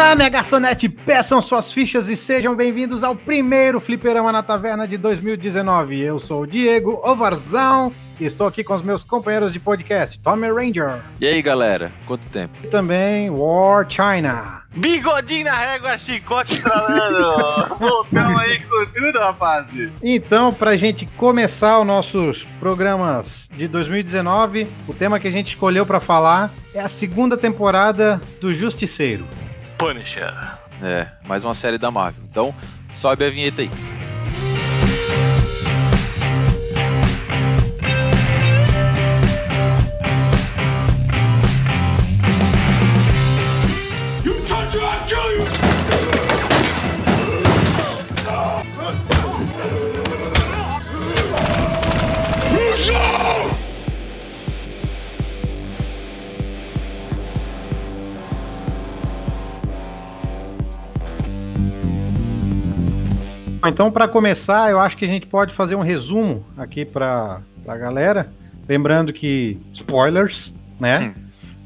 Chame a garçonete, peçam suas fichas e sejam bem-vindos ao primeiro Fliperama na Taverna de 2019. Eu sou o Diego Ovarzão e estou aqui com os meus companheiros de podcast, Tommy Ranger. E aí, galera? Quanto tempo? E também War China. Bigodinho na régua, chicote estralando. Voltamos aí com tudo, rapaz. Então, pra gente começar os nossos programas de 2019, o tema que a gente escolheu para falar é a segunda temporada do Justiceiro. Punisher. É, mais uma série da Marvel. Então, sobe a vinheta aí. Então, para começar, eu acho que a gente pode fazer um resumo aqui para a galera. Lembrando que spoilers, né?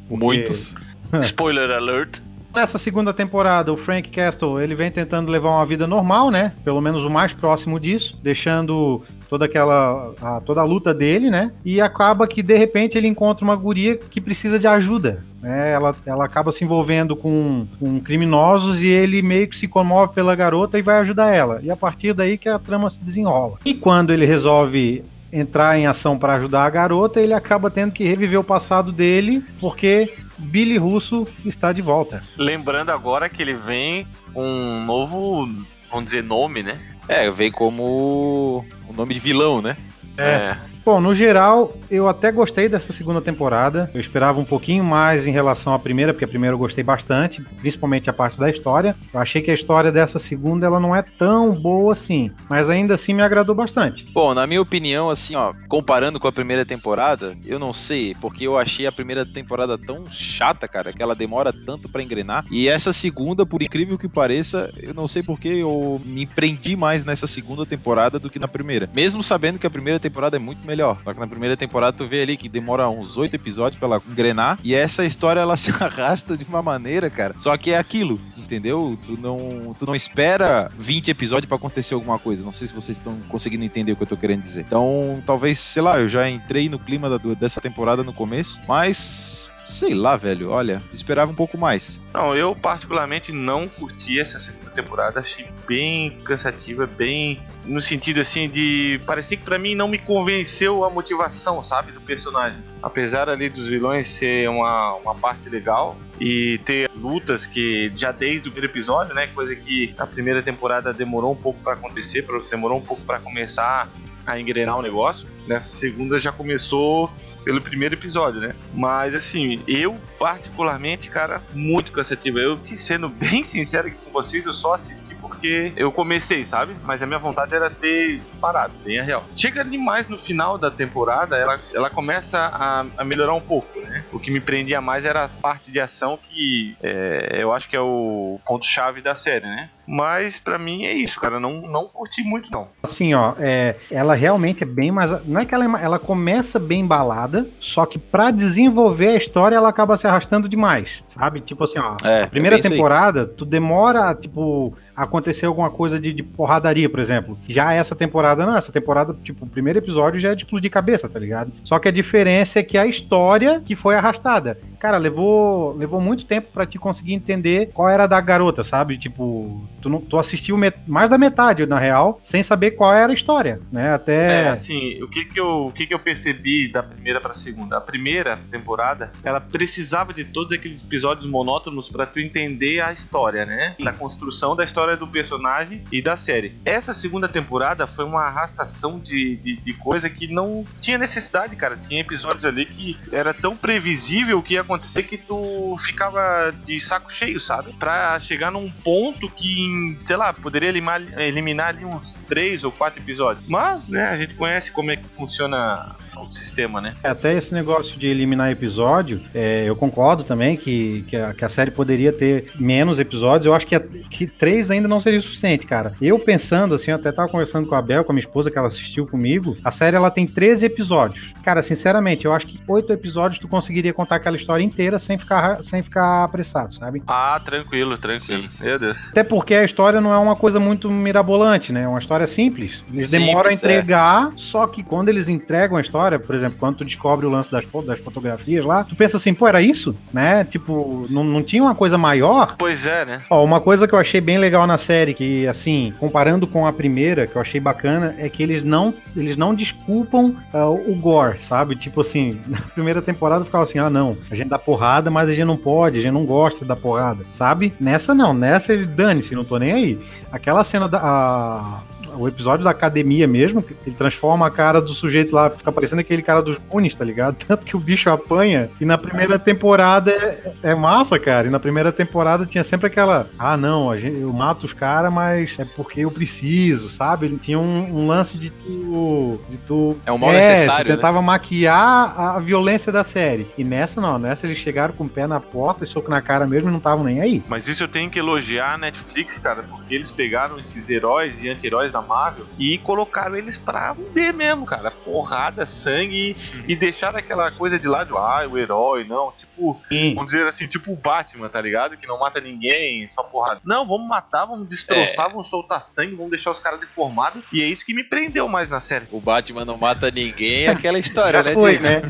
Porque... Muitos. Spoiler alert. Nessa segunda temporada, o Frank Castle ele vem tentando levar uma vida normal, né? Pelo menos o mais próximo disso, deixando toda aquela a, toda a luta dele, né? E acaba que de repente ele encontra uma guria que precisa de ajuda. Né? Ela, ela acaba se envolvendo com, com criminosos e ele meio que se comove pela garota e vai ajudar ela. E a partir daí que a trama se desenrola. E quando ele resolve entrar em ação para ajudar a garota, ele acaba tendo que reviver o passado dele, porque Billy Russo está de volta. Lembrando agora que ele vem com um novo, vamos dizer, nome, né? É, vem como o nome de vilão, né? É. é. Bom, no geral, eu até gostei dessa segunda temporada. Eu esperava um pouquinho mais em relação à primeira, porque a primeira eu gostei bastante, principalmente a parte da história. Eu achei que a história dessa segunda ela não é tão boa assim, mas ainda assim me agradou bastante. Bom, na minha opinião, assim, ó, comparando com a primeira temporada, eu não sei, porque eu achei a primeira temporada tão chata, cara, que ela demora tanto para engrenar. E essa segunda, por incrível que pareça, eu não sei porque eu me prendi mais nessa segunda temporada do que na primeira. Mesmo sabendo que a primeira temporada é muito melhor melhor. Só que na primeira temporada tu vê ali que demora uns oito episódios pra ela engrenar. E essa história ela se arrasta de uma maneira, cara. Só que é aquilo, entendeu? Tu não, tu não espera 20 episódios para acontecer alguma coisa. Não sei se vocês estão conseguindo entender o que eu tô querendo dizer. Então, talvez, sei lá, eu já entrei no clima da, dessa temporada no começo, mas sei lá, velho, olha, esperava um pouco mais. Não, eu particularmente não curti essa segunda temporada, achei bem cansativa, bem no sentido assim de parecia que para mim não me convenceu a motivação, sabe, do personagem. Apesar ali dos vilões ser uma, uma parte legal e ter lutas que já desde o primeiro episódio, né, coisa que a primeira temporada demorou um pouco para acontecer, demorou um pouco para começar a engrenar o negócio. Nessa segunda já começou pelo primeiro episódio, né? Mas assim, eu particularmente, cara, muito cansativo. Eu, sendo bem sincero com vocês, eu só assisti porque eu comecei, sabe? Mas a minha vontade era ter parado, bem a real. Chega demais no final da temporada, ela, ela começa a, a melhorar um pouco, né? O que me prendia mais era a parte de ação que é, eu acho que é o ponto-chave da série, né? Mas para mim é isso, cara. Não, não curti muito, não. Assim, ó, é, ela realmente é bem mais. Não é que ela, é ela começa bem embalada, só que para desenvolver a história ela acaba se arrastando demais, sabe? Tipo assim, ó. É, a primeira temporada, tu demora, tipo, acontecer alguma coisa de, de, porradaria, por exemplo. Já essa temporada, não, essa temporada, tipo, o primeiro episódio já é de explodir cabeça, tá ligado? Só que a diferença é que a história que foi arrastada. Cara, levou, levou muito tempo para te conseguir entender qual era da garota, sabe? Tipo, tu, não, tu assistiu mais da metade, na real, sem saber qual era a história, né? Até. É, assim, o que que eu, o que que eu percebi da primeira pra segunda? A primeira temporada, ela precisava de todos aqueles episódios monótonos para tu entender a história, né? Da construção da história história do personagem e da série. Essa segunda temporada foi uma arrastação de, de, de, coisa que não tinha necessidade, cara. Tinha episódios ali que era tão previsível o que ia acontecer que tu ficava de saco cheio, sabe? Pra chegar num ponto que sei lá, poderia eliminar, eliminar ali uns três ou quatro episódios. Mas, né, a gente conhece como é que funciona o sistema, né? É, até esse negócio de eliminar episódio, é, eu concordo também que, que a, que, a, série poderia ter menos episódios. Eu acho que, a, que três ainda não seria o suficiente, cara. Eu pensando, assim, eu até tava conversando com a Bel, com a minha esposa, que ela assistiu comigo. A série ela tem 13 episódios. Cara, sinceramente, eu acho que oito episódios tu conseguiria contar aquela história inteira sem ficar, sem ficar apressado, sabe? Ah, tranquilo, tranquilo. Sim. Meu Deus. Até porque a história não é uma coisa muito mirabolante, né? É uma história simples. Eles simples, demoram a é. entregar, é. só que quando eles entregam a história, por exemplo, quando tu descobre o lance das, das fotografias lá, tu pensa assim, pô, era isso? Né? Tipo, não, não tinha uma coisa maior? Pois é, né? Ó, uma coisa que eu achei bem legal na série, que assim, comparando com a primeira, que eu achei bacana, é que eles não, eles não desculpam uh, o gore, sabe? Tipo assim, na primeira temporada ficava assim, ah não, a gente dá porrada, mas a gente não pode, a gente não gosta da porrada, sabe? Nessa não, nessa ele dane-se, não tô nem aí. Aquela cena da. A, o episódio da academia mesmo, ele transforma a cara do sujeito lá, fica parecendo aquele cara dos Goonies, tá ligado? Tanto que o bicho apanha. E na primeira temporada é, é massa, cara. E na primeira temporada tinha sempre aquela, ah, não, gente, eu mato os caras, mas é porque eu preciso, sabe? Ele tinha um, um, lance de tu. De tu é um mal é, necessário. Tu tentava né? maquiar a, a violência da série. E nessa não, nessa eles chegaram com o pé na porta e soco na cara mesmo e não estavam nem aí. Mas isso eu tenho que elogiar a Netflix, cara, porque eles pegaram esses heróis e anti-heróis da Marvel e colocaram eles pra vender mesmo, cara. Porrada, sangue e deixaram aquela coisa de lado, ah, o herói, não. Tipo, Sim. vamos dizer assim, tipo o Batman, tá ligado? Que não mata ninguém, só porrada. Não, vamos matar, vamos destroçar, é. vamos soltar sangue, vamos deixar os caras deformados. E é isso que me prendeu mais na série. O Batman não mata ninguém, é aquela história, né? Foi, né?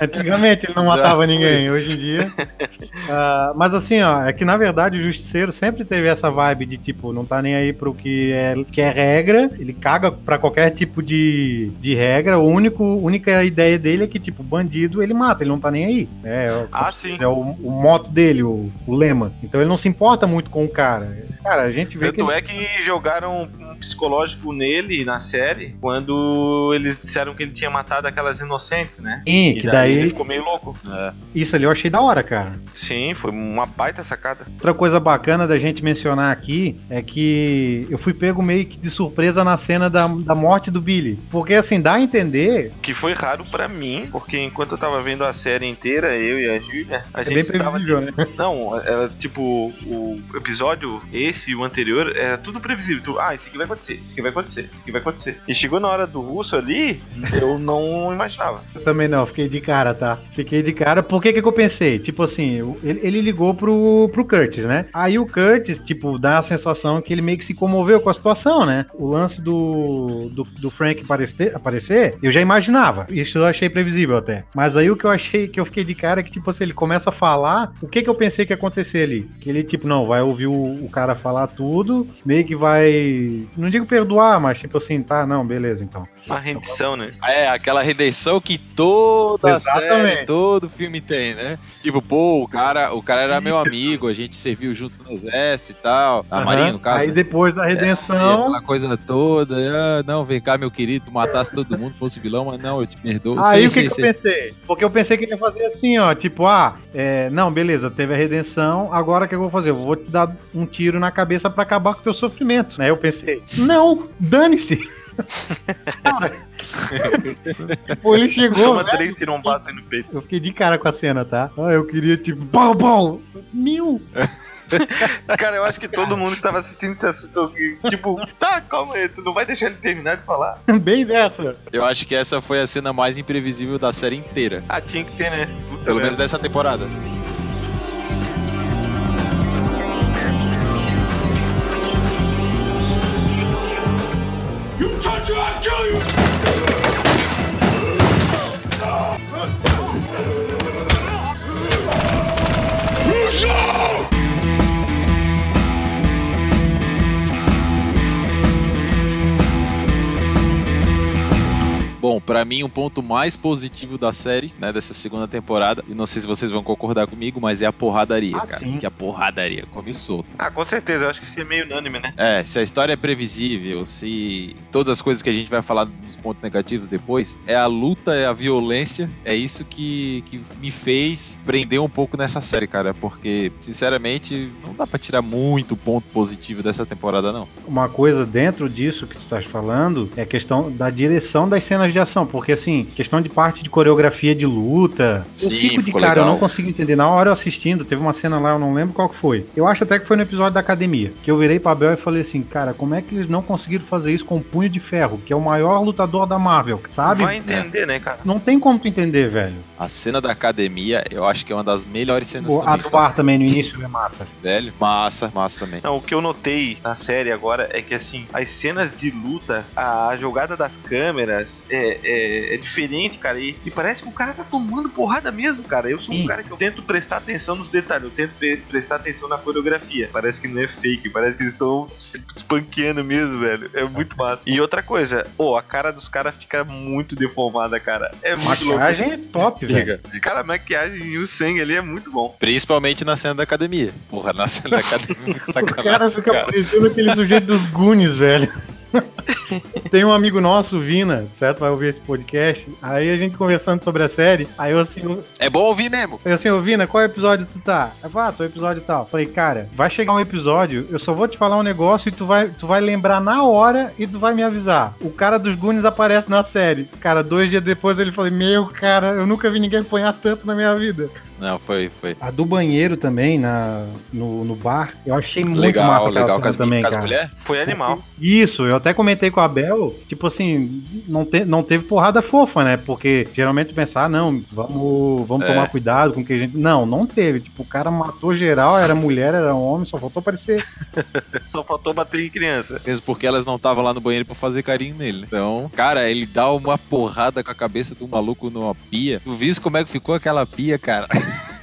Antigamente ele não Já matava foi. ninguém, hoje em dia. Uh, mas assim, ó, é que na verdade o Justiceiro sempre teve essa vibe de tipo, não tá nem aí pro que é, que é regra ele caga para qualquer tipo de, de regra. O único única ideia dele é que, tipo, bandido ele mata, ele não tá nem aí. É, é ah, sim. É o, o moto dele, o, o lema. Então ele não se importa muito com o cara. Cara, a gente vê Tanto que. é que jogaram um psicológico nele na série quando eles disseram que ele tinha matado aquelas inocentes, né? Sim, que daí, daí ele ficou meio louco. É. Isso ali eu achei da hora, cara. Sim, foi uma baita sacada. Outra coisa bacana da gente mencionar aqui é que eu fui pego meio que de surpresa na cena da, da morte do Billy. Porque assim, dá a entender. Que foi raro para mim, porque enquanto eu tava vendo a série inteira, eu e a Júlia, a é gente bem tava. Né? Não, era é, tipo, o episódio, esse e o anterior, era tudo previsível. Tu, ah, isso aqui vai acontecer, isso aqui vai acontecer, isso aqui vai acontecer. E chegou na hora do russo ali, eu não imaginava. Eu também não, fiquei de cara, tá? Fiquei de cara. Por que que eu pensei? Tipo assim, ele, ele ligou pro, pro Curtis, né? Aí o Curtis, tipo, dá a sensação que ele meio que se comoveu com a situação, né? O lance do, do, do Frank aparecer, aparecer, eu já imaginava. Isso eu achei previsível até. Mas aí o que eu achei que eu fiquei de cara é que, tipo assim, ele começa a falar. O que que eu pensei que ia acontecer ali? Que ele, tipo, não, vai ouvir o, o cara falar tudo, meio que vai. Não digo perdoar, mas tipo assim, tá, não, beleza, então. Uma rendição, né? É, aquela redenção que toda Exatamente. série, todo filme tem, né? Tipo, pô, o cara, o cara era meu amigo, a gente serviu junto no exército e tal. A uhum. Marinha, no caso. Aí depois da redenção. É, aquela coisa toda. Ah, não, vem cá, meu querido, tu matasse todo mundo, fosse vilão, mas não, eu te perdoo. Aí o que, que eu pensei? Porque eu pensei que ele ia fazer assim, ó. Tipo, ah, é, não, beleza, teve a redenção, agora o que eu vou fazer? Eu vou te dar um tiro na cabeça para acabar com o teu sofrimento, né? Eu pensei, não, dane-se. Cara, tipo, ele chegou. Toma três, tirou um passo no peito. Eu fiquei de cara com a cena, tá? Eu queria, tipo, pau, pau! Mil! Cara, eu acho que todo mundo que tava assistindo se assustou. Que, tipo, tá, calma aí, tu não vai deixar ele terminar de falar. Bem dessa. Eu acho que essa foi a cena mais imprevisível da série inteira. Ah, tinha que ter, né? Puta Pelo menos dessa temporada. You touch her, I'll kill you! Bom, Bom, para mim, um ponto mais positivo da série, né, dessa segunda temporada, e não sei se vocês vão concordar comigo, mas é a porradaria, ah, cara. Sim. Que a porradaria come solto. Ah, com certeza, eu acho que isso é meio unânime, né? É, se a história é previsível, se todas as coisas que a gente vai falar nos pontos negativos depois, é a luta, é a violência, é isso que, que me fez prender um pouco nessa série, cara, porque, sinceramente, não dá para tirar muito ponto positivo dessa temporada, não. Uma coisa dentro disso que tu estás falando é a questão da direção das cenas de ação, porque assim, questão de parte de coreografia de luta, Sim, eu fico de cara, legal. eu não consigo entender. Na hora eu assistindo, teve uma cena lá, eu não lembro qual que foi. Eu acho até que foi no episódio da academia, que eu virei pra Bel e falei assim, cara, como é que eles não conseguiram fazer isso com o Punho de Ferro, que é o maior lutador da Marvel, sabe? Vai entender, né, cara? Não tem como tu entender, velho. A cena da academia, eu acho que é uma das melhores cenas o, também. Atuar também no início é massa. Velho, massa, massa também. Não, o que eu notei na série agora é que, assim, as cenas de luta, a jogada das câmeras é, é, é diferente, cara. E, e, parece que o cara tá tomando porrada mesmo, cara. Eu sou Sim. um cara que eu tento prestar atenção nos detalhes, eu tento prestar atenção na coreografia. Parece que não é fake, parece que eles estão se espanqueando mesmo, velho. É muito massa. E outra coisa, oh, a cara dos caras fica muito deformada, cara. É muito louco. Maquiagem é top, velho. Cara, a maquiagem e o sangue ali é muito bom. Principalmente na cena da academia. Porra, na cena da academia, é o cara fica cara. parecendo aquele sujeito dos Goonies, velho. Tem um amigo nosso, Vina, certo? Vai ouvir esse podcast. Aí a gente conversando sobre a série. Aí eu assim. É bom ouvir mesmo. Eu assim, ô Vina, qual episódio tu tá? Eu falei, ah, tô episódio tal. Falei, cara, vai chegar um episódio, eu só vou te falar um negócio e tu vai, tu vai lembrar na hora e tu vai me avisar. O cara dos Goonies aparece na série. Cara, dois dias depois ele falou: Meu, cara, eu nunca vi ninguém apanhar tanto na minha vida. Não, foi, foi. A do banheiro também, na, no, no bar, eu achei muito legal, massa legal, cena também, cara. mulher? Foi animal. Isso, eu até comentei com a Bel, tipo assim, não, te, não teve porrada fofa, né? Porque geralmente pensar, ah, não, vamos, vamos é. tomar cuidado com que a gente... Não, não teve. Tipo, o cara matou geral, era mulher, era homem, só faltou aparecer. só faltou bater em criança. Mesmo porque elas não estavam lá no banheiro pra fazer carinho nele. Então, cara, ele dá uma porrada com a cabeça do maluco numa pia. Tu viu como é que ficou aquela pia, cara?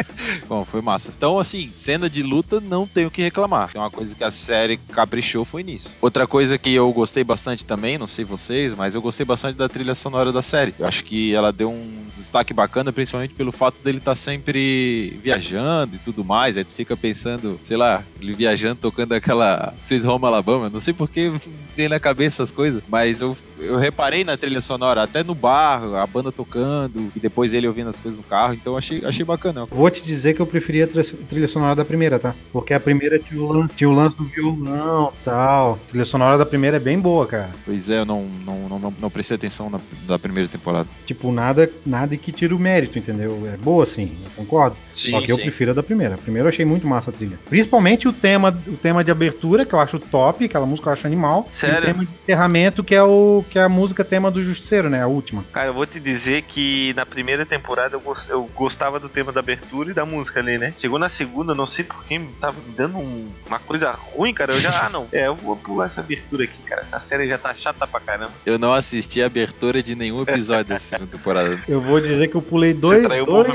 Bom, foi massa. Então, assim, cena de luta não tenho o que reclamar. É uma coisa que a série caprichou foi nisso. Outra coisa que eu gostei bastante também, não sei vocês, mas eu gostei bastante da trilha sonora da série. Eu acho que ela deu um destaque bacana, principalmente pelo fato dele estar tá sempre viajando e tudo mais. Aí tu fica pensando, sei lá, ele viajando, tocando aquela Sweet Home Alabama. Não sei por que vem na cabeça essas coisas, mas eu eu reparei na trilha sonora, até no bar, a banda tocando, e depois ele ouvindo as coisas no carro, então achei, achei bacana. Vou te dizer que eu preferia a trilha sonora da primeira, tá? Porque a primeira tinha o lance, tinha o lance do violão tal. A trilha sonora da primeira é bem boa, cara. Pois é, eu não, não, não, não, não prestei atenção na da primeira temporada. Tipo, nada, nada que tire o mérito, entendeu? É boa sim, eu concordo. Sim, Só que sim. eu prefiro a da primeira. A primeira eu achei muito massa a trilha. Principalmente o tema, o tema de abertura, que eu acho top, aquela música eu acho animal. Sério? E o tema de encerramento, que é, o, que é a música tema do Justiceiro, né? A última. Cara, eu vou te dizer que na primeira temporada eu, eu gostava do tema da abertura e da música ali, né? Chegou na segunda, não sei porquê, tava me dando um, uma coisa ruim, cara. Eu já, ah, não, é, eu vou pular essa abertura aqui, cara. Essa série já tá chata pra caramba. Eu não assisti a abertura de nenhum episódio dessa segunda temporada. Eu vou dizer que eu pulei dois, dois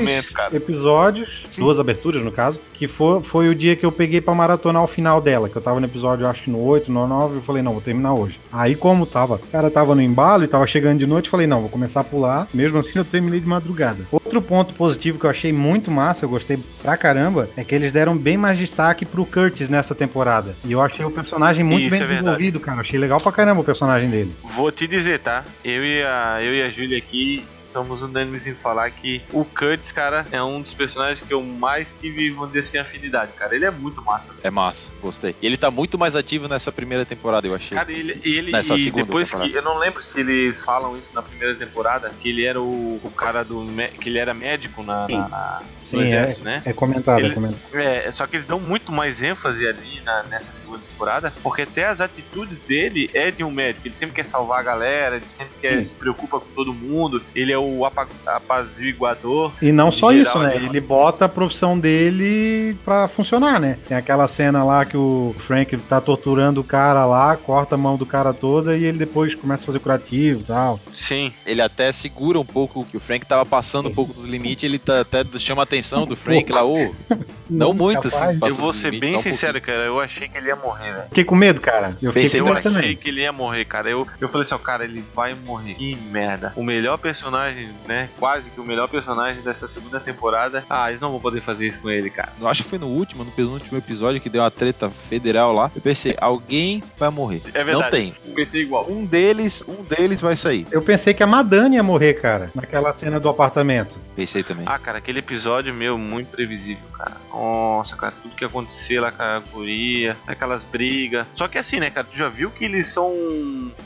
episódios, duas aberturas no caso, que foi, foi o dia que eu peguei pra maratonar o final dela, que eu tava no episódio, acho que no 8, no 9, eu falei, não, vou terminar hoje. Aí, como tava, o cara tava no embalo e tava chegando de noite, falei, não, vou começar a pular. Mesmo assim, eu terminei de madrugada. Outro ponto positivo que eu achei muito massa, eu gostei pra caramba, é que eles deram bem mais destaque pro Curtis nessa temporada. E eu achei o personagem muito Isso bem é desenvolvido, cara. Eu achei legal pra caramba o personagem dele. Vou te dizer, tá? Eu e a, eu e a Júlia aqui somos unânimes em falar que o Curtis, cara, é um dos personagens que eu mais tive, vamos dizer assim, afinidade, cara. Ele é muito massa. É massa, gostei. E ele tá muito mais ativo nessa primeira temporada, eu achei. Cara, ele, ele nessa e segunda depois temporada. que eu não lembro se eles falam isso na primeira temporada, que ele era o, o cara do que ele era médico na, na, na Sim, exército, é, né? É comentado, Ele, é comentado. É, só que eles dão muito mais ênfase ali na, nessa segunda temporada, porque até as atitudes dele é de um médico. Ele sempre quer salvar a galera, ele sempre quer, Sim. se preocupa com todo mundo, ele é o apaziguador. E não só isso, né? Ele bota a profissão dele pra funcionar, né? Tem aquela cena lá que o Frank tá torturando o cara lá, corta a mão do cara toda e ele depois começa a fazer curativo e tal. Sim. Ele até segura um pouco que o Frank tava passando um pouco dos limites, ele tá, até chama a atenção do Frank lá, ô. Não muito, assim. Eu vou ser bem sincero, cara. Eu achei que ele ia morrer, velho. Fiquei com medo, cara. Eu, Pensei, eu achei também. que ele ia morrer, cara. Eu, eu falei assim, ó, cara, ele vai morrer. Que merda. O melhor personagem, né? Quase que o melhor personagem dessa segunda temporada. Ah, eles não vão poder fazer isso com ele, cara. Eu acho que foi no último, no penúltimo episódio que deu uma treta federal lá. Eu pensei, alguém vai morrer. É verdade. Não tem. Eu pensei igual. Um deles, um deles vai sair. Eu pensei que a Madani ia morrer, cara, naquela cena do apartamento. Pensei também. Ah, cara, aquele episódio, meu, muito previsível, cara. Nossa, cara, tudo que acontecia lá com a guria, aquelas brigas. Só que assim, né, cara, tu já viu que eles são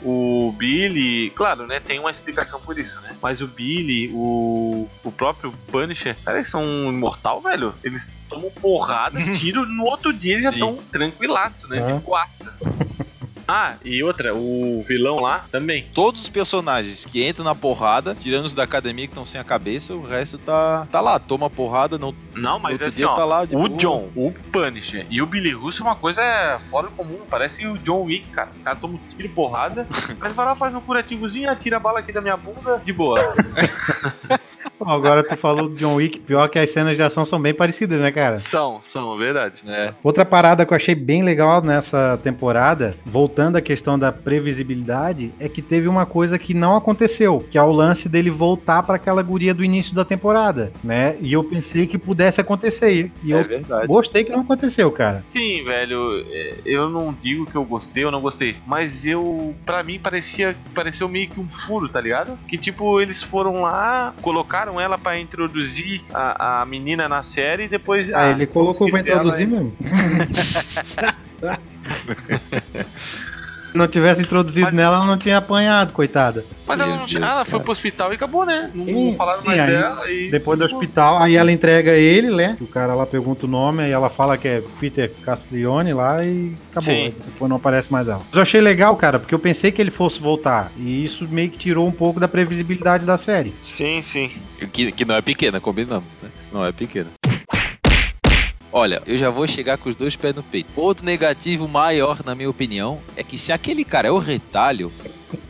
o Billy, claro, né, tem uma explicação por isso, né? Mas o Billy, o, o próprio Punisher, cara, eles são imortal, velho. Eles tomam porrada, tiro, no outro dia eles já estão tranquilaço, né? É. De coaça. Ah, e outra, o vilão lá também. Todos os personagens que entram na porrada, tirando os da academia que estão sem a cabeça, o resto tá, tá lá, toma porrada, não. Não, mas assim, ó, tá lá, o John, o Punisher e o Billy Russo é uma coisa fora do comum. Parece o John Wick, cara. O cara toma um tiro porrada, mas vai lá, faz um curativozinho, atira a bala aqui da minha bunda, de boa. Agora tu falou do John Wick, pior que as cenas de ação são bem parecidas, né, cara? São, são, verdade. É. Outra parada que eu achei bem legal nessa temporada, voltando à questão da previsibilidade, é que teve uma coisa que não aconteceu, que é o lance dele voltar para aquela guria do início da temporada, né? E eu pensei que pudesse acontecer. E é eu verdade. gostei que não aconteceu, cara. Sim, velho, é, eu não digo que eu gostei ou não gostei, mas eu, para mim, parecia, pareceu meio que um furo, tá ligado? Que tipo, eles foram lá, colocaram ela para introduzir a, a menina na série e depois. Ah, ah ele colocou pra introduzir mesmo. não tivesse introduzido mas, nela, ela não tinha apanhado, coitada. Mas ela não tinha. Ela foi pro hospital e acabou, né? Não, sim, falaram sim, mais aí, dela. E... Depois do hospital, aí ela entrega ele, né? O cara lá pergunta o nome, aí ela fala que é Peter Castiglione lá e acabou. Sim. Depois não aparece mais ela. Mas eu achei legal, cara, porque eu pensei que ele fosse voltar. E isso meio que tirou um pouco da previsibilidade da série. Sim, sim. Que, que não é pequena, combinamos, né? Não é pequena. Olha, eu já vou chegar com os dois pés no peito. Outro negativo maior, na minha opinião, é que se aquele cara é o retalho,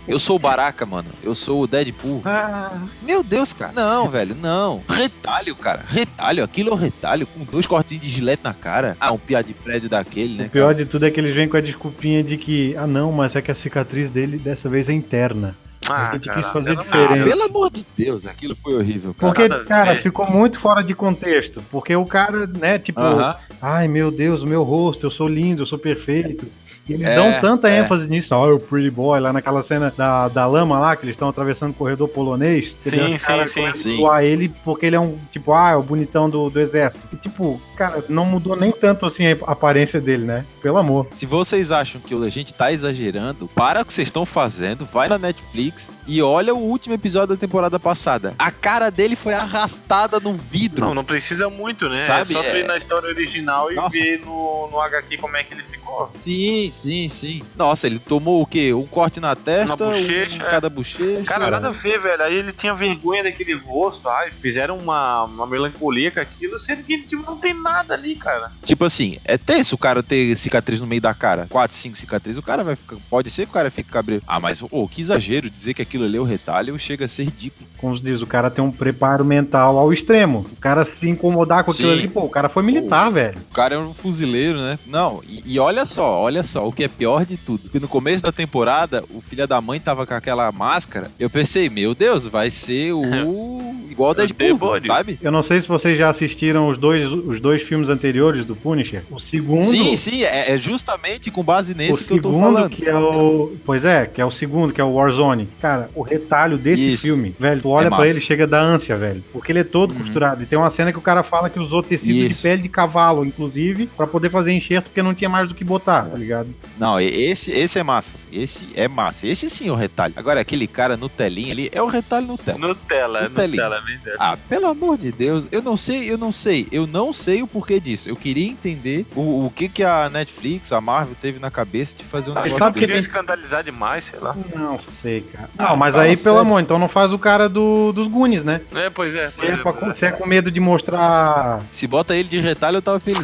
eu sou o Baraka, mano. Eu sou o Deadpool. Ah. Meu Deus, cara. Não, velho, não. Retalho, cara. Retalho. Aquilo é um retalho com dois cortinhos de gilete na cara. Ah, um piá de prédio daquele, né? O pior cara? de tudo é que eles vêm com a desculpinha de que, ah, não, mas é que a cicatriz dele dessa vez é interna. Ah, a gente cara, quis fazer diferente. Ah, pelo amor de Deus, aquilo foi horrível, cara. Porque, cara, ficou muito fora de contexto. Porque o cara, né, tipo, uh -huh. ai meu Deus, o meu rosto, eu sou lindo, eu sou perfeito. E eles é, dão tanta é. ênfase nisso, ó, o Pretty Boy, lá naquela cena da, da lama lá, que eles estão atravessando o corredor polonês. Sim, sim, sim, sim. a ele porque ele é um, tipo, ah, é o bonitão do, do exército. E, tipo, cara, não mudou nem tanto assim a aparência dele, né? Pelo amor. Se vocês acham que a gente tá exagerando, para o que vocês estão fazendo, vai na Netflix e olha o último episódio da temporada passada. A cara dele foi arrastada no vidro. Não, não precisa muito, né? Sabe? É só é... ir na história original e Nossa. ver no, no HQ como é que ele ficou. Sim, sim, sim. Nossa, ele tomou o quê? Um corte na testa, na bochecha, um, é. cada bochecha. Cara, nada a ver, velho. Aí ele tinha vergonha daquele rosto, ai, fizeram uma, uma melancolia com aquilo, sendo que tipo, não tem nada ali, cara. Tipo assim, é tenso o cara ter cicatriz no meio da cara. Quatro, cinco cicatrizes, o cara vai ficar. Pode ser que o cara fique cabreiro. Ah, mas, oh, que exagero dizer que aquilo ali é o retalho chega a ser ridículo. Como se diz, o cara tem um preparo mental ao extremo. O cara se incomodar com Sim. aquilo ali, pô, o cara foi militar, velho. O cara é um fuzileiro, né? Não, e, e olha só, olha só, o que é pior de tudo. Que no começo da temporada, o filho da mãe tava com aquela máscara. Eu pensei, meu Deus, vai ser o. igual o Deadpool, sabe? Eu não sei se vocês já assistiram os dois, os dois filmes anteriores do Punisher. O segundo. Sim, sim, é, é justamente com base nesse que eu tô falando. Que é o, pois é, que é o segundo, que é o Warzone. Cara, o retalho desse Isso. filme, velho, tu olha é pra ele chega da ânsia, velho. Porque ele é todo uhum. costurado. E tem uma cena que o cara fala que usou tecido Isso. de pele de cavalo, inclusive, para poder fazer enxerto, porque não tinha mais do que botar, tá ligado? Não, esse, esse é massa. Esse é massa. Esse sim é o retalho. Agora, aquele cara no telinha ali é o retalho Nutella. Nutella, Nutella, Nutella Ah, pelo amor de Deus, eu não sei, eu não sei, eu não sei o porquê disso. Eu queria entender o, o que que a Netflix, a Marvel teve na cabeça de fazer um ah, negócio sabe que escandalizar demais, sei lá. Não sei, cara. Não, mas aí, pelo amor, então não faz o cara do, dos Goonies, né? É, pois é. Se é, pra, se é com medo de mostrar... Se bota ele de retalho, eu tava feliz.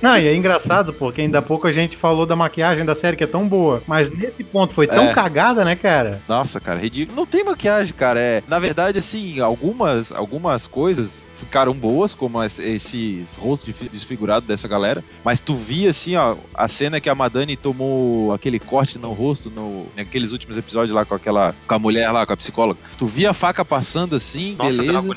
não, e é engraçado, porque ainda pouco a gente falou da maquiagem da série que é tão boa, mas nesse ponto foi tão é. cagada, né, cara? Nossa, cara, ridículo. Não tem maquiagem, cara. É, na verdade, assim, algumas, algumas coisas ficaram boas, como esses rostos desfigurados dessa galera, mas tu via, assim, ó, a cena que a Madani tomou aquele corte no rosto no, naqueles últimos episódios lá com aquela, com a mulher lá, com a psicóloga. Tu via a faca passando assim, Nossa, beleza.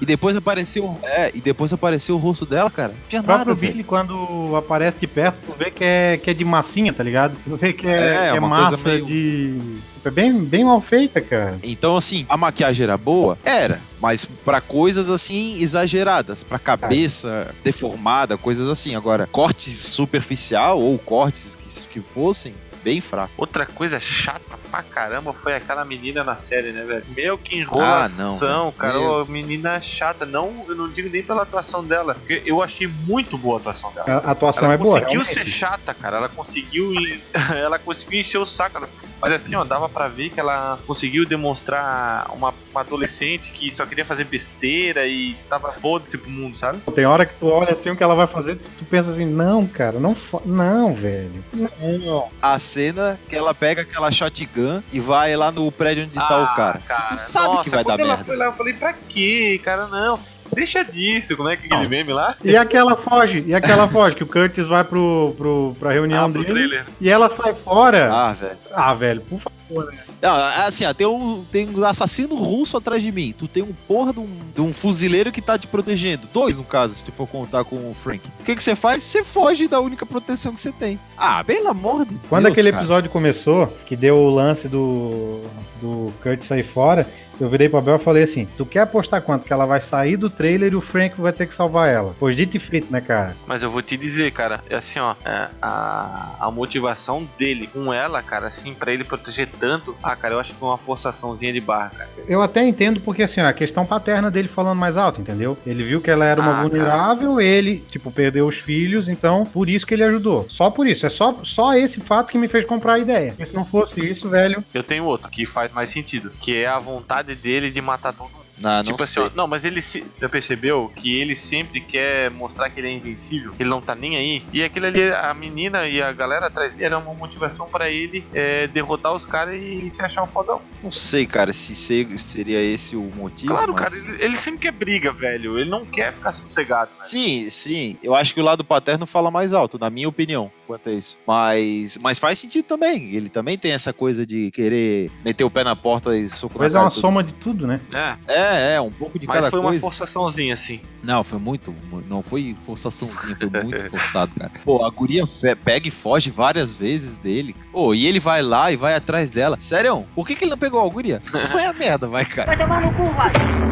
E depois apareceu, é, e depois apareceu o rosto dela, cara. Não tinha o nada, Billy, quando aparece de perto, tu vê que é, que é de massinha, tá ligado? Tu vê que é, é, que é massa meio... de é bem, bem mal feita, cara. Então, assim, a maquiagem era boa? Era. Mas para coisas assim exageradas, para cabeça deformada, coisas assim. Agora, cortes superficial ou cortes que, que fossem, bem fraco. Outra coisa chata pra caramba foi aquela menina na série, né, velho? Meu, que enrolação, ah, não, cara. Meu. menina chata. Não, eu não digo nem pela atuação dela, porque eu achei muito boa a atuação dela. A atuação ela é boa. Ela conseguiu ser chata, cara. Ela conseguiu, ela conseguiu encher o saco. Mas assim, ó, dava pra ver que ela conseguiu demonstrar uma, uma adolescente que só queria fazer besteira e tava foda-se pro mundo, sabe? Tem hora que tu olha assim o que ela vai fazer, tu pensa assim, não, cara, não, não, velho. Não. A cena que ela pega aquela shotgun e vai lá no prédio onde ah, tá o ah, cara. cara. Tu sabe nossa, que vai dar ela merda. Foi lá, eu falei, pra quê, cara? Não. Deixa disso, como é que aquele meme lá? E aquela foge, e aquela foge, que o Curtis vai pro, pro, pra reunião ah, dele trailer. e ela sai fora. Ah, velho. Ah, velho, por favor, né? Não, assim, ó, tem um, tem um assassino russo atrás de mim. Tu tem um porra de um, de um fuzileiro que tá te protegendo. Dois, no caso, se tu for contar com o Frank. O que que você faz? Você foge da única proteção que você tem. Ah, pelo amor de Quando Deus, aquele cara. episódio começou, que deu o lance do, do Kurt sair fora, eu virei pra Bel e falei assim: Tu quer apostar quanto? Que ela vai sair do trailer e o Frank vai ter que salvar ela. Pois dito e feito, né, cara? Mas eu vou te dizer, cara, é assim, ó, é, a, a motivação dele com ela, cara, assim, para ele proteger tanto, ah, cara, eu acho que foi uma forçaçãozinha de barra, cara. Eu até entendo porque, assim, ó, a questão paterna dele falando mais alto, entendeu? Ele viu que ela era uma ah, vulnerável, cara. ele, tipo, perdeu os filhos, então por isso que ele ajudou. Só por isso. É só, só esse fato que me fez comprar a ideia. Porque se não fosse isso, velho. Eu tenho outro que faz mais sentido, que é a vontade dele de matar todo mundo. Ah, tipo assim, ó, não, mas ele se, já percebeu que ele sempre quer mostrar que ele é invencível, que ele não tá nem aí. E aquilo ali, a menina e a galera atrás dele era uma motivação para ele é, derrotar os caras e se achar um fodão. Não sei, cara, se seria esse o motivo. Claro, mas... cara, ele, ele, sempre quer briga, velho. Ele não quer ficar sossegado. Né? Sim, sim. Eu acho que o lado paterno fala mais alto, na minha opinião, quanto a isso. Mas, mas faz sentido também. Ele também tem essa coisa de querer meter o pé na porta e soco Mas é uma soma de tudo, né? É. É, é, é, um pouco de Mas cada coisa. Mas foi uma forçaçãozinha, assim. Não, foi muito. Não foi forçaçãozinha, foi muito forçado, cara. Pô, a guria pega e foge várias vezes dele. Pô, e ele vai lá e vai atrás dela. Sério? Por que, que ele não pegou a guria? Foi a merda, vai, cara. Vai tomar no cu, vai.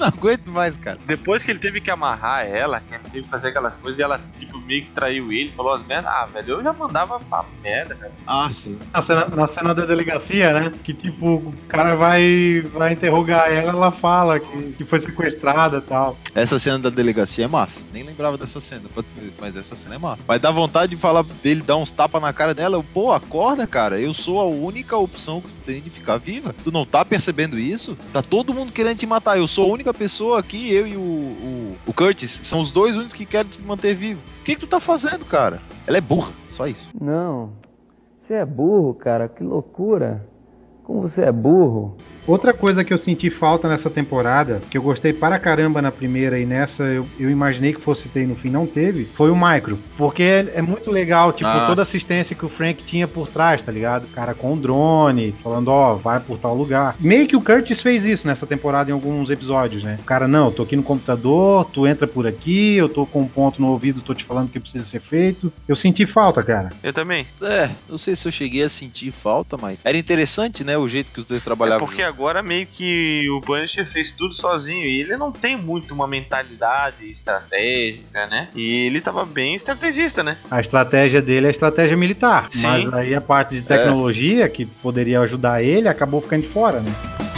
Não aguento mais, cara. Depois que ele teve que amarrar ela, que ele teve que fazer aquelas coisas e ela, tipo, meio que traiu ele, falou as merda. Ah, velho, eu já mandava pra merda, cara. Ah, sim. Na cena, na cena da delegacia, né? Que, tipo, o cara vai, vai interrogar ela, ela fala que, que foi sequestrada e tal. Essa cena da delegacia é massa. Nem lembrava dessa cena, mas essa cena é massa. Vai dar vontade de falar dele, dar uns tapas na cara dela. Pô, acorda, cara. Eu sou a única opção que tu tem de ficar viva. Tu não tá percebendo isso? Tá todo mundo querendo te matar. Eu sou a única pessoa aqui, eu e o, o, o Curtis, são os dois únicos que querem te manter vivo. O que, que tu tá fazendo, cara? Ela é burra, só isso. Não. Você é burro, cara, que loucura. Como você é burro. Outra coisa que eu senti falta nessa temporada, que eu gostei para caramba na primeira e nessa eu, eu imaginei que fosse ter e no fim não teve, foi o Micro. Porque é, é muito legal, tipo, Nossa. toda a assistência que o Frank tinha por trás, tá ligado? O cara com o drone, falando, ó, oh, vai por tal lugar. Meio que o Curtis fez isso nessa temporada em alguns episódios, né? O cara, não, eu tô aqui no computador, tu entra por aqui, eu tô com um ponto no ouvido, tô te falando o que precisa ser feito. Eu senti falta, cara. Eu também. É, não sei se eu cheguei a sentir falta, mas era interessante, né, o jeito que os dois trabalhavam. É porque agora agora meio que o Punisher fez tudo sozinho e ele não tem muito uma mentalidade estratégica, né? E ele tava bem estrategista, né? A estratégia dele é a estratégia militar, Sim. mas aí a parte de tecnologia é. que poderia ajudar ele acabou ficando de fora, né?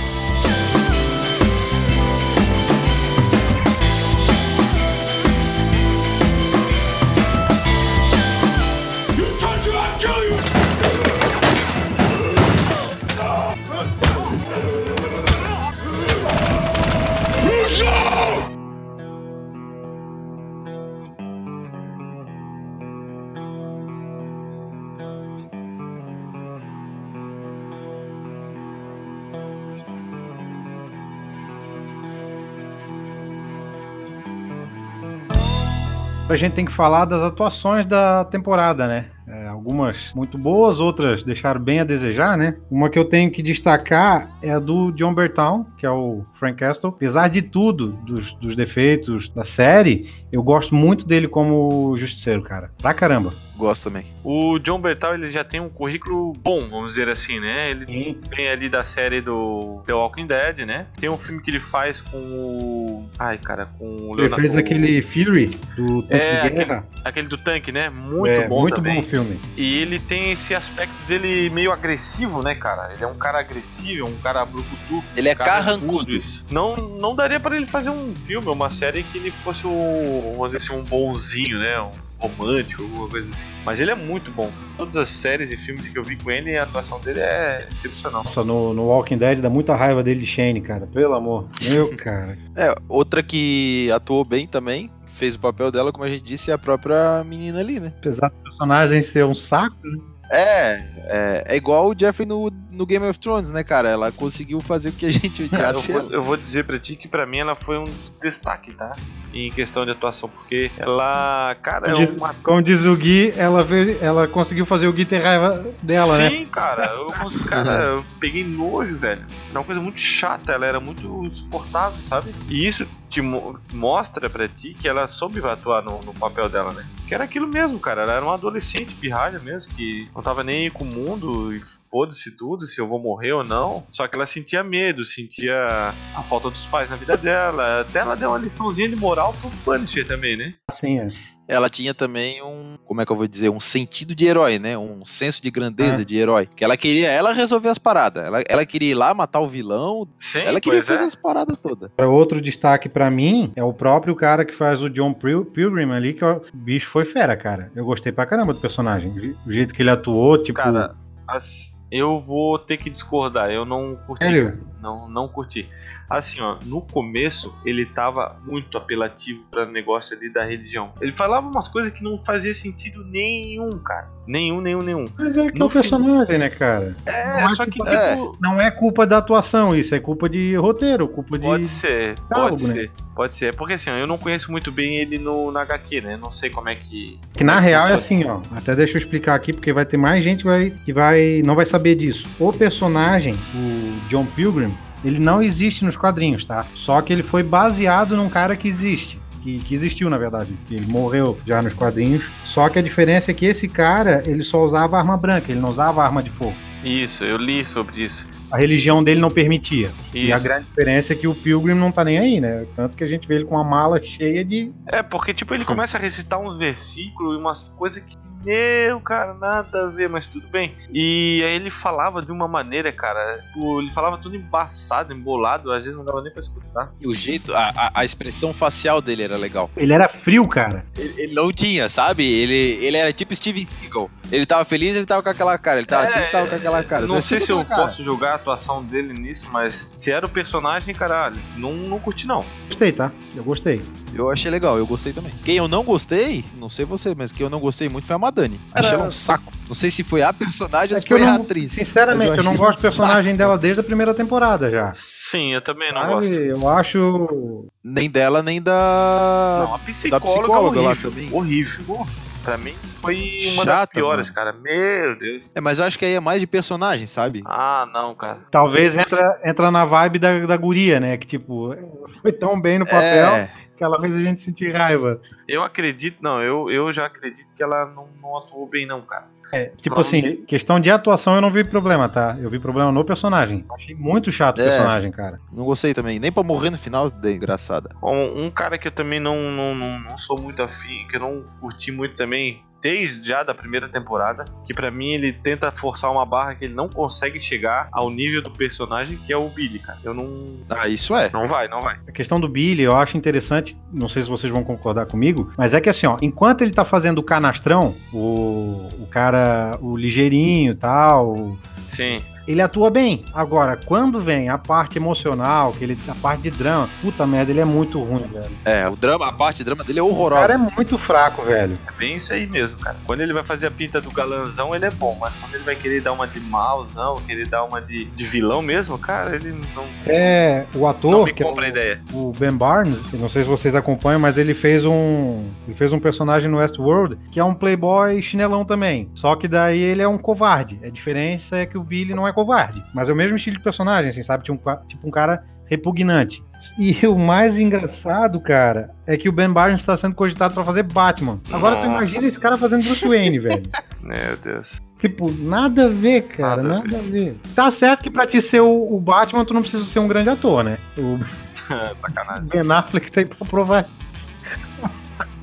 A gente tem que falar das atuações da temporada, né? É, algumas muito boas, outras deixaram bem a desejar, né? Uma que eu tenho que destacar é a do John Bertown, que é o Frank Castle. Apesar de tudo, dos, dos defeitos da série, eu gosto muito dele como justiceiro, cara. Pra caramba. Gosto também. O John Bertal ele já tem um currículo bom, vamos dizer assim, né? Ele Sim. vem ali da série do The Walking Dead, né? Tem um filme que ele faz com o. Ai, cara, com o Leonardo. Ele fez aquele Fury do Tanque é, de Guerra. Aquele, aquele, do tanque, né? Muito é, bom muito também. bom filme. E ele tem esse aspecto dele meio agressivo, né, cara? Ele é um cara agressivo, um cara brucutu. Ele é carrancudo. Não, não daria para ele fazer um filme, uma série que ele fosse um, vamos dizer assim, um bonzinho, né? Um romântico, alguma coisa assim. Mas ele é muito bom. Todas as séries e filmes que eu vi com ele, a atuação dele é excepcional. Nossa, no, no Walking Dead dá muita raiva dele de Shane, cara. Pelo amor. Meu, cara. É, outra que atuou bem também, fez o papel dela, como a gente disse, é a própria menina ali, né? Apesar do personagem ser um saco, né? É, é, é, igual o Jeffrey no, no Game of Thrones, né, cara? Ela conseguiu fazer o que a gente odiasse. eu, vou, eu vou dizer pra ti que pra mim ela foi um destaque, tá? Em questão de atuação, porque ela, cara, como, é diz, uma... como diz o Gui, ela, fez, ela conseguiu fazer o Gui ter raiva dela, Sim, né? Sim, cara, eu, cara, eu peguei nojo, velho. É uma coisa muito chata, ela era muito insuportável, sabe? E isso te mo mostra pra ti que ela soube atuar no, no papel dela, né? Que era aquilo mesmo, cara. Ela era uma adolescente pirralha mesmo, que não tava nem com o mundo foda-se tudo, se eu vou morrer ou não. Só que ela sentia medo, sentia a falta dos pais na vida dela. Até ela deu uma liçãozinha de moral pro Punisher também, né? Sim, é ela tinha também um, como é que eu vou dizer, um sentido de herói, né? Um senso de grandeza é. de herói. Que ela queria, ela resolver as paradas. Ela, ela queria ir lá matar o vilão. Sim, ela queria fazer é. as paradas todas. Outro destaque para mim é o próprio cara que faz o John Pilgrim ali, que o bicho foi fera, cara. Eu gostei pra caramba do personagem. O jeito que ele atuou, tipo. Cara, as, eu vou ter que discordar. Eu não curti. Sério? Não, não curti. Assim, ó, no começo ele tava muito apelativo para negócio ali da religião. Ele falava umas coisas que não fazia sentido nenhum, cara. Nenhum, nenhum, nenhum. Mas é que no é o personagem, né, cara? É, não é só que culpa, tipo, não é culpa da atuação, isso é culpa de roteiro, culpa de Pode ser, pode né? ser. Pode ser. É porque assim, ó, eu não conheço muito bem ele no na HQ, né? Não sei como é que Que na real é assim, ó. Até deixa eu explicar aqui porque vai ter mais gente que vai que vai não vai saber disso. O personagem, o John Pilgrim, ele não existe nos quadrinhos, tá? Só que ele foi baseado num cara que existe. Que, que, existiu, na verdade. Ele morreu já nos quadrinhos. Só que a diferença é que esse cara, ele só usava arma branca, ele não usava arma de fogo. Isso, eu li sobre isso. A religião dele não permitia. Isso. E a grande diferença é que o Pilgrim não tá nem aí, né? Tanto que a gente vê ele com uma mala cheia de. É, porque, tipo, ele começa a recitar uns versículos e umas coisas que meu, cara, nada a ver, mas tudo bem. E aí ele falava de uma maneira, cara, ele falava tudo embaçado, embolado, às vezes não dava nem pra escutar. E o jeito, a, a, a expressão facial dele era legal. Ele era frio, cara. Ele, ele, não tinha, sabe? Ele, ele era tipo Steven Seagal. Ele tava feliz, ele tava com aquela cara. Ele tava é, triste, tava com aquela cara. Não sei se eu cara. posso julgar a atuação dele nisso, mas se era o personagem, caralho, não, não curti não. Gostei, tá? Eu gostei. Eu achei legal, eu gostei também. Quem eu não gostei, não sei você, mas quem eu não gostei muito foi a Madani. Achei ela um saco. Não sei se foi a personagem é ou se foi não, a atriz. Sinceramente, eu, eu, não gosto do personagem dela desde a primeira temporada já. Sim, eu também não Sabe, gosto. Eu acho. Nem dela, nem da. Não, a psicóloga, da psicóloga horrível, lá também. Horrível. Pra mim foi uma Chata, das piores, mano. cara. Meu Deus. É, mas eu acho que aí é mais de personagem, sabe? Ah, não, cara. Talvez entra, entra na vibe da, da guria, né? Que tipo, foi tão bem no papel. É que ela fez a gente sentir raiva. Eu acredito, não, eu, eu já acredito que ela não, não atuou bem, não, cara. É, tipo assim, questão de atuação eu não vi problema, tá? Eu vi problema no personagem. Achei muito chato é, o personagem, cara. Não gostei também. Nem pra morrer no final, de engraçada. Um, um cara que eu também não, não, não, não sou muito afim, que eu não curti muito também, desde já da primeira temporada, que para mim ele tenta forçar uma barra que ele não consegue chegar ao nível do personagem que é o Billy, cara. Eu não. Ah, isso é. Não vai, não vai. A questão do Billy eu acho interessante, não sei se vocês vão concordar comigo, mas é que assim, ó, enquanto ele tá fazendo o canastrão, o, o cara, o ligeirinho e tal. Sim ele atua bem. Agora, quando vem a parte emocional, que ele, a parte de drama, puta merda, ele é muito ruim, velho. É, o drama, a parte de drama dele é horrorosa. O cara é muito fraco, velho. É bem isso aí mesmo, cara. Quando ele vai fazer a pinta do galanzão, ele é bom, mas quando ele vai querer dar uma de mauzão, querer dar uma de, de vilão mesmo, cara, ele não. É, o ator. Não me compra é o, a ideia. O Ben Barnes, não sei se vocês acompanham, mas ele fez um. Ele fez um personagem no Westworld que é um playboy chinelão também. Só que daí ele é um covarde. A diferença é que o Billy não é covarde. Mas é o mesmo estilo de personagem, assim, sabe? Tipo um, tipo um cara repugnante. E o mais engraçado, cara, é que o Ben Barnes está sendo cogitado para fazer Batman. Agora Nossa. tu imagina esse cara fazendo Bruce Wayne, velho. Meu Deus. Tipo, nada a ver, cara, nada, nada a, ver. a ver. Tá certo que pra te ser o, o, Batman, tu não precisa ser um grande ator, né? O Sacanagem. Ben Affleck tá aí pra provar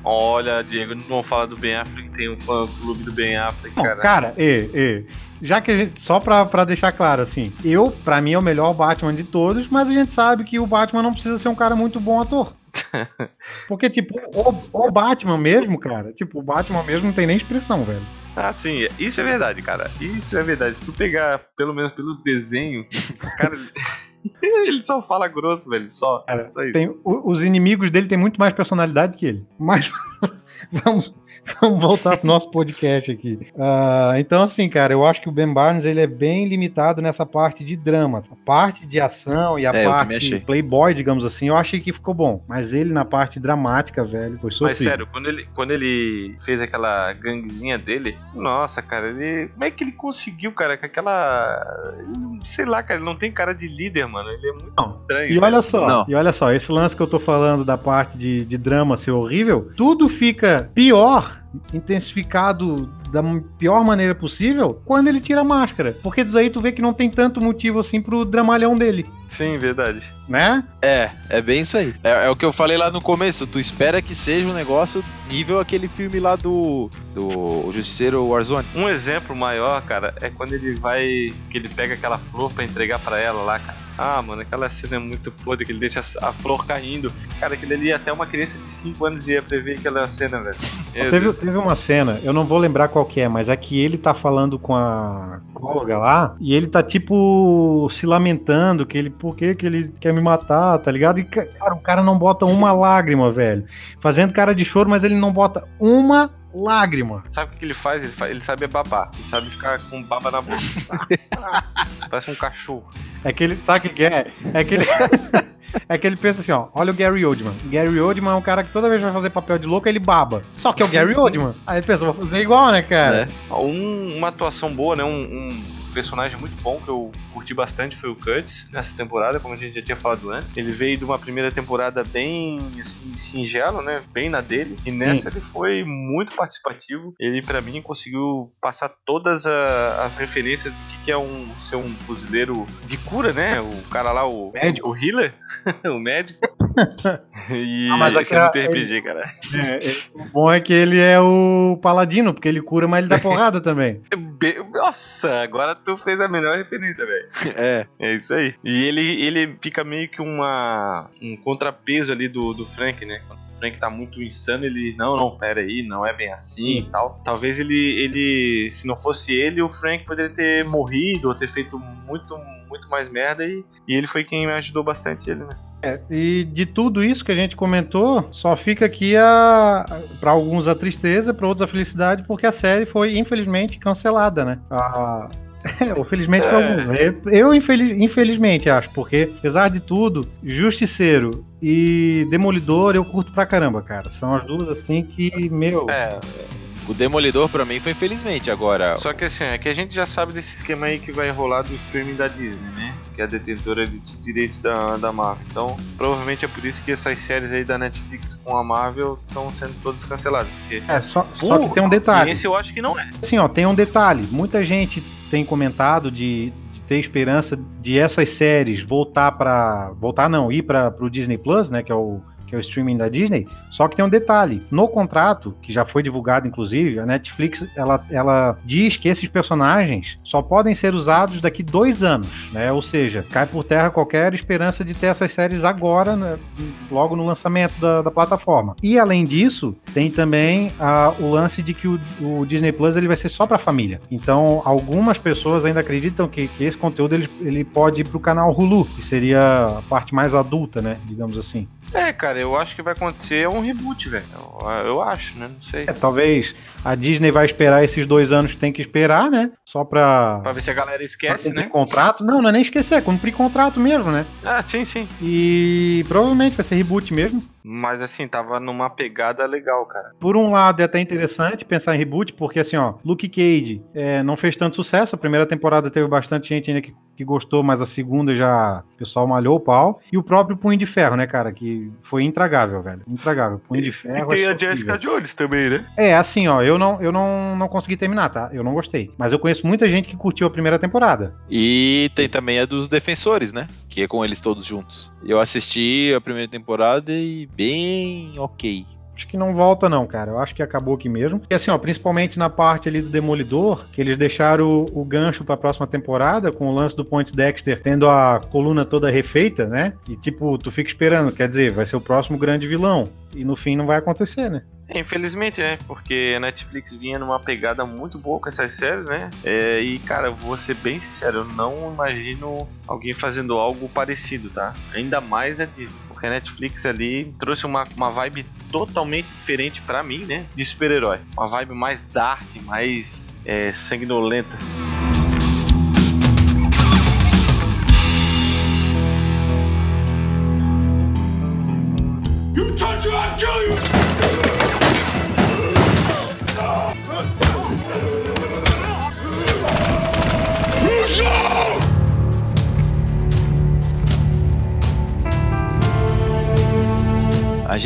Olha, Diego, não vamos falar do Ben Affleck, tem um fã clube do Ben Affleck, cara. Cara, e, e, já que a gente, só pra, pra deixar claro, assim, eu, pra mim, é o melhor Batman de todos, mas a gente sabe que o Batman não precisa ser um cara muito bom ator. Porque, tipo, o, o Batman mesmo, cara, tipo, o Batman mesmo não tem nem expressão, velho. Ah, sim, isso é verdade, cara. Isso é verdade. Se tu pegar, pelo menos pelos desenhos, cara. ele só fala grosso, velho. Só. Cara, só isso. Tem, os inimigos dele têm muito mais personalidade que ele. Mas vamos, Vamos voltar pro nosso podcast aqui. Uh, então, assim, cara, eu acho que o Ben Barnes ele é bem limitado nessa parte de drama. A parte de ação e a é, parte playboy, digamos assim, eu achei que ficou bom. Mas ele na parte dramática, velho, foi sofrido. Mas sério, quando ele, quando ele fez aquela ganguezinha dele, nossa, cara, ele. Como é que ele conseguiu, cara, com aquela. Sei lá, cara, ele não tem cara de líder, mano. Ele é muito não. estranho. E olha só, não. e olha só, esse lance que eu tô falando da parte de, de drama ser horrível, tudo fica pior intensificado da pior maneira possível quando ele tira a máscara. Porque daí tu vê que não tem tanto motivo assim pro dramalhão dele. Sim, verdade. Né? É, é bem isso aí. É, é, o que eu falei lá no começo. Tu espera que seja um negócio nível aquele filme lá do, do Justiceiro Warzone. Um exemplo maior, cara, é quando ele vai. que ele pega aquela flor para entregar para ela lá, cara. Ah, mano, aquela cena é muito podre, que ele deixa a flor caindo. Cara, aquele ali até uma criança de 5 anos ia prever aquela cena, velho. Teve, teve, uma cena, eu não vou lembrar qual que é, mas é que ele tá falando com a psicóloga lá, e ele tá tipo se lamentando que ele, por que que ele quer me matar, tá ligado? E, cara, o cara não bota uma lágrima, velho. Fazendo cara de choro, mas ele não bota uma lágrima. Sabe o que ele faz? Ele, faz, ele sabe babar. Ele sabe ficar com baba na boca. Parece um cachorro. É que ele. Sabe o que é? É que ele. é que ele pensa assim, ó, olha o Gary Oldman. Gary Oldman é um cara que toda vez que vai fazer papel de louco, ele baba. Só que é o Gary Oldman. Aí ele pensa, vou fazer igual, né, cara? É. Um, uma atuação boa, né? um, um personagem muito bom que eu curti bastante foi o Curtis nessa temporada, como a gente já tinha falado antes. Ele veio de uma primeira temporada bem assim, singela, né? Bem na dele. E nessa Sim. ele foi muito participativo. Ele, para mim, conseguiu passar todas a, as referências do que é um ser um fuzileiro de cura, né? O cara lá, o médico, o healer, o médico. E ah, mas esse é muito RPG, ele, cara. É, é, o bom é que ele é o paladino, porque ele cura, mas ele dá porrada também. Nossa, agora tu fez a melhor referência, velho. É. É isso aí. E ele, ele fica meio que uma, um contrapeso ali do, do Frank, né? Frank tá muito insano, ele, não, não, pera aí, não é bem assim e tal. Talvez ele, ele, se não fosse ele, o Frank poderia ter morrido ou ter feito muito, muito mais merda e, e ele foi quem me ajudou bastante ele, né? É, e de tudo isso que a gente comentou, só fica aqui a para alguns a tristeza, para outros a felicidade, porque a série foi infelizmente cancelada, né? A, é, felizmente é. alguns. Eu, infeliz, infelizmente, acho, porque, apesar de tudo, Justiceiro e Demolidor eu curto pra caramba, cara. São as duas, assim, que, meu. É. O Demolidor pra mim foi infelizmente agora. Só que assim, é que a gente já sabe desse esquema aí que vai rolar do streaming da Disney, né? Que é a detentora de direitos da, da Marvel. Então, provavelmente é por isso que essas séries aí da Netflix com a Marvel estão sendo todas canceladas. Porque... É, só, só que tem um detalhe. Esse eu acho que não é. Assim, ó, tem um detalhe. Muita gente tem comentado de, de ter esperança de essas séries voltar para voltar não ir para o Disney Plus, né, que é o que é o streaming da Disney. Só que tem um detalhe: no contrato, que já foi divulgado, inclusive, a Netflix ela, ela diz que esses personagens só podem ser usados daqui dois anos, né? Ou seja, cai por terra qualquer esperança de ter essas séries agora, né? logo no lançamento da, da, plataforma. E além disso, tem também a, o lance de que o, o, Disney Plus ele vai ser só para família. Então, algumas pessoas ainda acreditam que, que esse conteúdo ele, ele pode ir para o canal Hulu, que seria a parte mais adulta, né? Digamos assim. É, cara, eu acho que vai acontecer um reboot, velho. Eu, eu, acho, né? Não sei. É, talvez a Disney vai esperar esses dois anos que tem que esperar, né? Só pra. Pra ver se a galera esquece, né? contrato. Não, não é nem esquecer, é cumprir contrato mesmo, né? Ah, sim, sim. E provavelmente vai ser reboot mesmo. Mas assim, tava numa pegada legal, cara. Por um lado, é até interessante pensar em reboot, porque assim, ó, Luke Cage é, não fez tanto sucesso. A primeira temporada teve bastante gente ainda que, que gostou, mas a segunda já o pessoal malhou o pau. E o próprio Punho de Ferro, né, cara? Que foi intragável, velho. Intragável. Punho de Ferro. E tem a Jessica Jones também, né? É, assim, ó, eu não, eu não, não consegui terminar, tá? Eu não gostei. Mas eu conheço muita gente que curtiu a primeira temporada. E tem também a dos Defensores, né? Que é com eles todos juntos. Eu assisti a primeira temporada e bem ok. Acho que não volta, não, cara. Eu acho que acabou aqui mesmo. E assim, ó, principalmente na parte ali do Demolidor, que eles deixaram o, o gancho pra próxima temporada, com o lance do Point Dexter tendo a coluna toda refeita, né? E tipo, tu fica esperando, quer dizer, vai ser o próximo grande vilão. E no fim não vai acontecer, né? Infelizmente, é, porque a Netflix vinha numa pegada muito boa com essas séries, né? É, e, cara, vou ser bem sincero, eu não imagino alguém fazendo algo parecido, tá? Ainda mais a Disney, porque a Netflix ali trouxe uma, uma vibe totalmente diferente para mim, né? De super-herói. Uma vibe mais dark, mais é, sanguinolenta.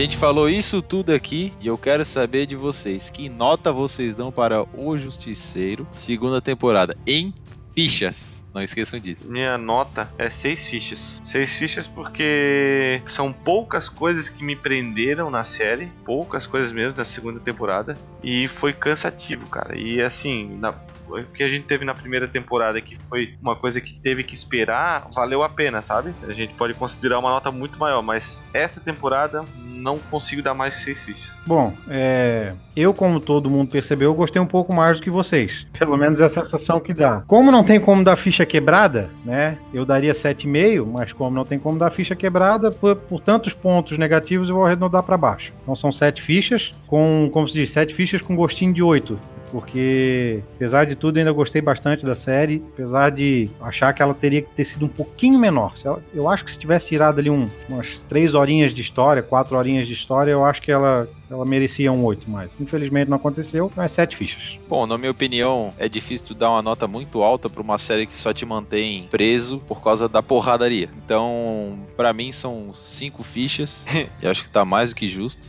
Gente falou isso tudo aqui e eu quero saber de vocês. Que nota vocês dão para O Justiceiro, segunda temporada, em fichas? Não esqueçam disso. Minha nota é seis fichas. Seis fichas porque são poucas coisas que me prenderam na série. Poucas coisas mesmo da segunda temporada. E foi cansativo, cara. E assim, na, o que a gente teve na primeira temporada, que foi uma coisa que teve que esperar, valeu a pena, sabe? A gente pode considerar uma nota muito maior, mas essa temporada não consigo dar mais seis fichas. Bom, é... eu, como todo mundo percebeu, gostei um pouco mais do que vocês. Pelo menos é a sensação que dá. Como não tem como dar ficha quebrada, né? Eu daria 7,5, mas como não tem como dar ficha quebrada, por, por tantos pontos negativos, eu vou arredondar para baixo. Então são sete fichas, com, como se diz, sete fichas com gostinho de 8 porque apesar de tudo, ainda gostei bastante da série, apesar de achar que ela teria que ter sido um pouquinho menor. Eu acho que se tivesse tirado ali um, umas três horinhas de história, quatro horinhas de história, eu acho que ela ela merecia um 8 mais. Infelizmente não aconteceu, mas 7 fichas. Bom, na minha opinião, é difícil tu dar uma nota muito alta para uma série que só te mantém preso por causa da porradaria. Então, para mim são 5 fichas. e acho que tá mais do que justo.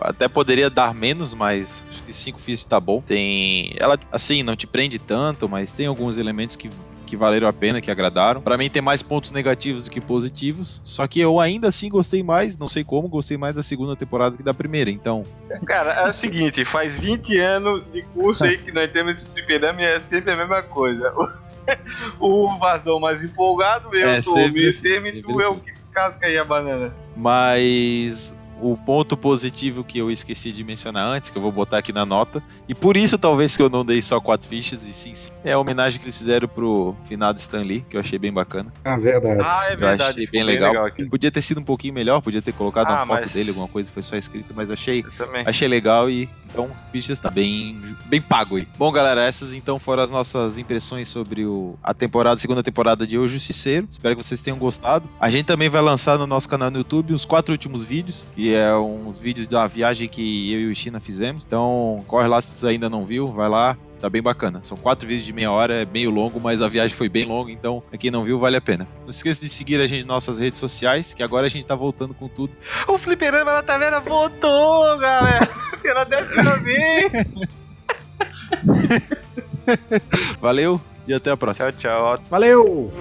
Até poderia dar menos, mas acho que 5 fichas tá bom. Tem. Ela, assim, não te prende tanto, mas tem alguns elementos que que valeram a pena, que agradaram. Para mim tem mais pontos negativos do que positivos, só que eu ainda assim gostei mais, não sei como, gostei mais da segunda temporada que da primeira, então. Cara, é o seguinte, faz 20 anos de curso aí que nós temos esse fliperama e é sempre a mesma coisa. O, vazão mais empolgado, eu é, sou o meio termo e tu é o que descasca aí a banana. Mas o ponto positivo que eu esqueci de mencionar antes, que eu vou botar aqui na nota, e por isso talvez que eu não dei só quatro fichas, e sim, sim é a homenagem que eles fizeram pro finado Stan Lee, que eu achei bem bacana. Ah, verdade. Ah, é verdade. Eu achei bem legal. legal podia ter sido um pouquinho melhor, podia ter colocado ah, uma foto mas... dele, alguma coisa, foi só escrito, mas eu achei, eu achei legal e então fichas tá bem, bem pago aí. Bom, galera, essas então foram as nossas impressões sobre o, a temporada, segunda temporada de O Justiceiro. Espero que vocês tenham gostado. A gente também vai lançar no nosso canal no YouTube os quatro últimos vídeos, que é uns vídeos da viagem que eu e o China fizemos. Então, corre lá se você ainda não viu, vai lá. Tá bem bacana. São quatro vídeos de meia hora, é meio longo, mas a viagem foi bem longa, então quem não viu vale a pena. Não se esqueça de seguir a gente nas nossas redes sociais, que agora a gente tá voltando com tudo. O Fliperama da Taverna voltou, galera! Pela décima vez! Valeu e até a próxima. Tchau, tchau. Valeu!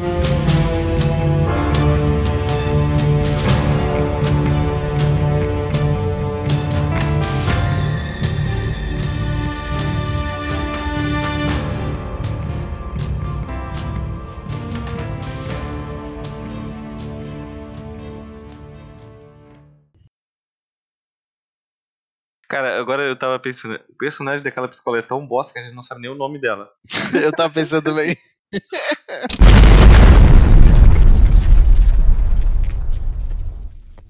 Cara, agora eu tava pensando, o personagem daquela psicóloga é tão bosta que a gente não sabe nem o nome dela. eu tava pensando também.